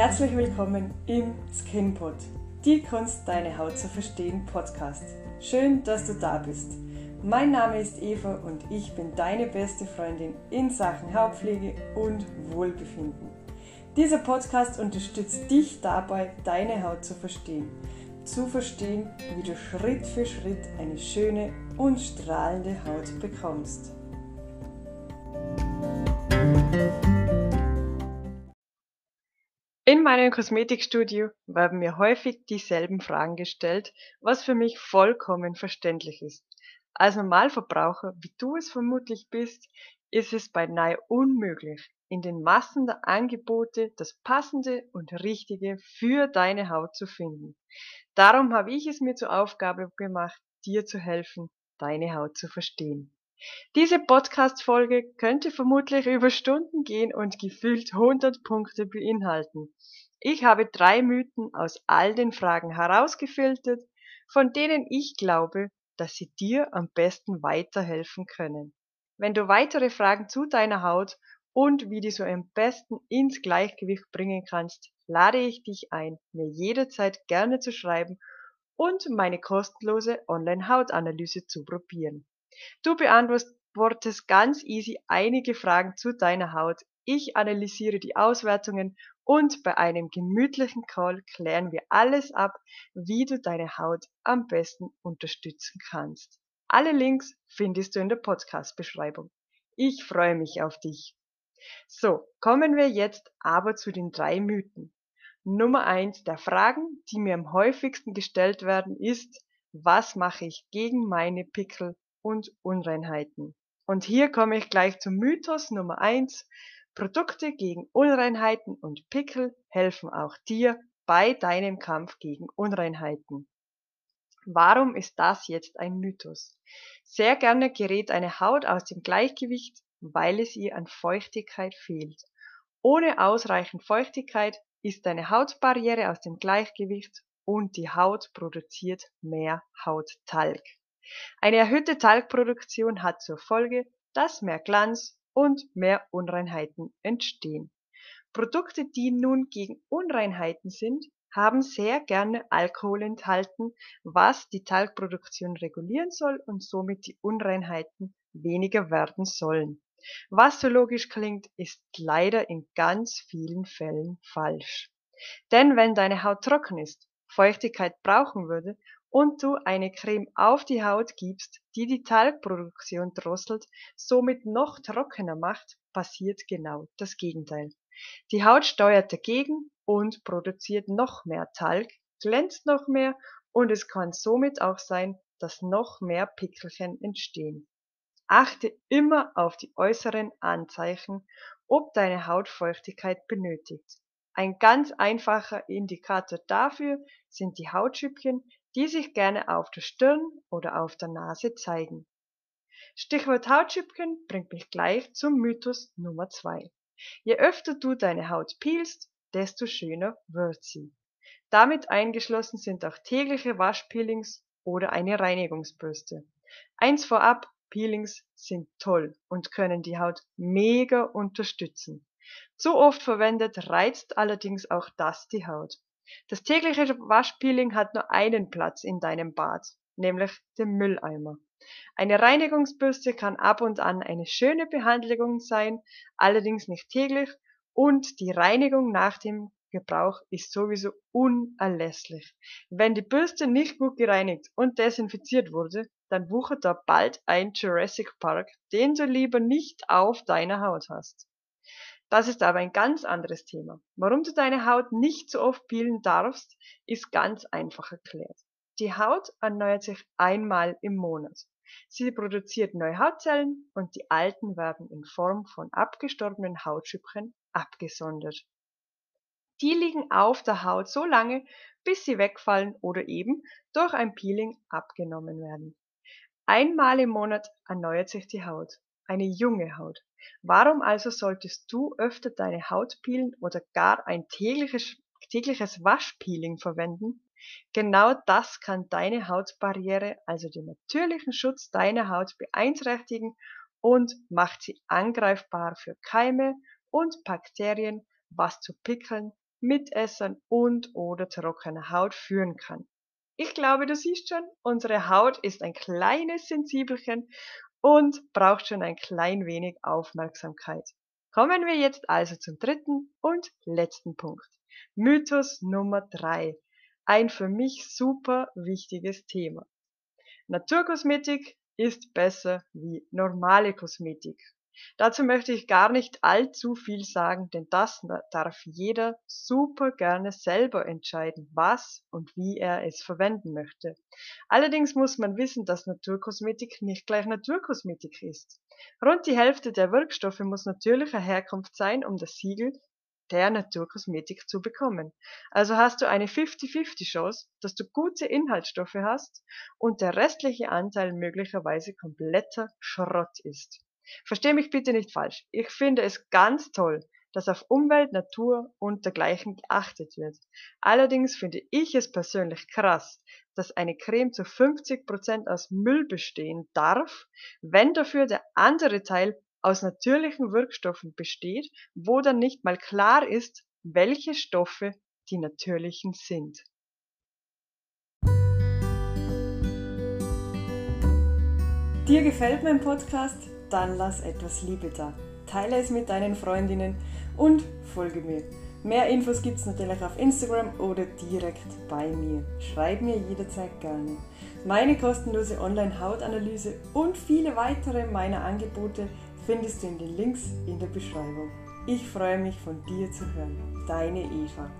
Herzlich willkommen im SkinPod, die Kunst, deine Haut zu verstehen Podcast. Schön, dass du da bist. Mein Name ist Eva und ich bin deine beste Freundin in Sachen Hautpflege und Wohlbefinden. Dieser Podcast unterstützt dich dabei, deine Haut zu verstehen. Zu verstehen, wie du Schritt für Schritt eine schöne und strahlende Haut bekommst. In meinem Kosmetikstudio werden mir häufig dieselben Fragen gestellt, was für mich vollkommen verständlich ist. Als Normalverbraucher, wie du es vermutlich bist, ist es beinahe unmöglich, in den Massen der Angebote das Passende und Richtige für deine Haut zu finden. Darum habe ich es mir zur Aufgabe gemacht, dir zu helfen, deine Haut zu verstehen. Diese Podcast-Folge könnte vermutlich über Stunden gehen und gefühlt 100 Punkte beinhalten. Ich habe drei Mythen aus all den Fragen herausgefiltert, von denen ich glaube, dass sie dir am besten weiterhelfen können. Wenn du weitere Fragen zu deiner Haut und wie du so am besten ins Gleichgewicht bringen kannst, lade ich dich ein, mir jederzeit gerne zu schreiben und meine kostenlose Online-Hautanalyse zu probieren. Du beantwortest ganz easy einige Fragen zu deiner Haut. Ich analysiere die Auswertungen und bei einem gemütlichen Call klären wir alles ab, wie du deine Haut am besten unterstützen kannst. Alle Links findest du in der Podcast-Beschreibung. Ich freue mich auf dich. So, kommen wir jetzt aber zu den drei Mythen. Nummer eins der Fragen, die mir am häufigsten gestellt werden, ist, was mache ich gegen meine Pickel und Unreinheiten? Und hier komme ich gleich zum Mythos Nummer eins. Produkte gegen Unreinheiten und Pickel helfen auch dir bei deinem Kampf gegen Unreinheiten. Warum ist das jetzt ein Mythos? Sehr gerne gerät eine Haut aus dem Gleichgewicht, weil es ihr an Feuchtigkeit fehlt. Ohne ausreichend Feuchtigkeit ist deine Hautbarriere aus dem Gleichgewicht und die Haut produziert mehr Hauttalg. Eine erhöhte Talgproduktion hat zur Folge, dass mehr Glanz und mehr Unreinheiten entstehen. Produkte, die nun gegen Unreinheiten sind, haben sehr gerne Alkohol enthalten, was die Talgproduktion regulieren soll und somit die Unreinheiten weniger werden sollen. Was so logisch klingt, ist leider in ganz vielen Fällen falsch. Denn wenn deine Haut trocken ist, Feuchtigkeit brauchen würde und du eine Creme auf die Haut gibst, die die Talgproduktion drosselt, somit noch trockener macht, passiert genau das Gegenteil. Die Haut steuert dagegen und produziert noch mehr Talg, glänzt noch mehr und es kann somit auch sein, dass noch mehr Pickelchen entstehen. Achte immer auf die äußeren Anzeichen, ob deine Haut Feuchtigkeit benötigt. Ein ganz einfacher Indikator dafür sind die Hautschüppchen, die sich gerne auf der Stirn oder auf der Nase zeigen. Stichwort Hautschüppchen bringt mich gleich zum Mythos Nummer zwei. Je öfter du deine Haut peelst, desto schöner wird sie. Damit eingeschlossen sind auch tägliche Waschpeelings oder eine Reinigungsbürste. Eins vorab, Peelings sind toll und können die Haut mega unterstützen. Zu oft verwendet reizt allerdings auch das die Haut. Das tägliche Waschpeeling hat nur einen Platz in deinem Bad, nämlich den Mülleimer. Eine Reinigungsbürste kann ab und an eine schöne Behandlung sein, allerdings nicht täglich und die Reinigung nach dem Gebrauch ist sowieso unerlässlich. Wenn die Bürste nicht gut gereinigt und desinfiziert wurde, dann wuchert da bald ein Jurassic Park, den du lieber nicht auf deiner Haut hast. Das ist aber ein ganz anderes Thema. Warum du deine Haut nicht so oft peelen darfst, ist ganz einfach erklärt. Die Haut erneuert sich einmal im Monat. Sie produziert neue Hautzellen und die alten werden in Form von abgestorbenen Hautschüppchen abgesondert. Die liegen auf der Haut so lange, bis sie wegfallen oder eben durch ein Peeling abgenommen werden. Einmal im Monat erneuert sich die Haut, eine junge Haut. Warum also solltest du öfter deine Haut peelen oder gar ein tägliches, tägliches Waschpeeling verwenden? Genau das kann deine Hautbarriere, also den natürlichen Schutz deiner Haut beeinträchtigen und macht sie angreifbar für Keime und Bakterien, was zu Pickeln, Mitessern und oder trockener Haut führen kann. Ich glaube, du siehst schon, unsere Haut ist ein kleines Sensibelchen und braucht schon ein klein wenig Aufmerksamkeit. Kommen wir jetzt also zum dritten und letzten Punkt. Mythos Nummer drei. Ein für mich super wichtiges Thema. Naturkosmetik ist besser wie normale Kosmetik. Dazu möchte ich gar nicht allzu viel sagen, denn das darf jeder super gerne selber entscheiden, was und wie er es verwenden möchte. Allerdings muss man wissen, dass Naturkosmetik nicht gleich Naturkosmetik ist. Rund die Hälfte der Wirkstoffe muss natürlicher Herkunft sein, um das Siegel der Naturkosmetik zu bekommen. Also hast du eine 50-50 Chance, dass du gute Inhaltsstoffe hast und der restliche Anteil möglicherweise kompletter Schrott ist. Versteh mich bitte nicht falsch. Ich finde es ganz toll, dass auf Umwelt, Natur und dergleichen geachtet wird. Allerdings finde ich es persönlich krass, dass eine Creme zu 50% aus Müll bestehen darf, wenn dafür der andere Teil aus natürlichen Wirkstoffen besteht, wo dann nicht mal klar ist, welche Stoffe die natürlichen sind. Dir gefällt mein Podcast? Dann lass etwas Liebe da. Teile es mit deinen Freundinnen und folge mir. Mehr Infos gibt es natürlich auf Instagram oder direkt bei mir. Schreib mir jederzeit gerne. Meine kostenlose Online-Hautanalyse und viele weitere meiner Angebote findest du in den Links in der Beschreibung. Ich freue mich von dir zu hören. Deine Eva.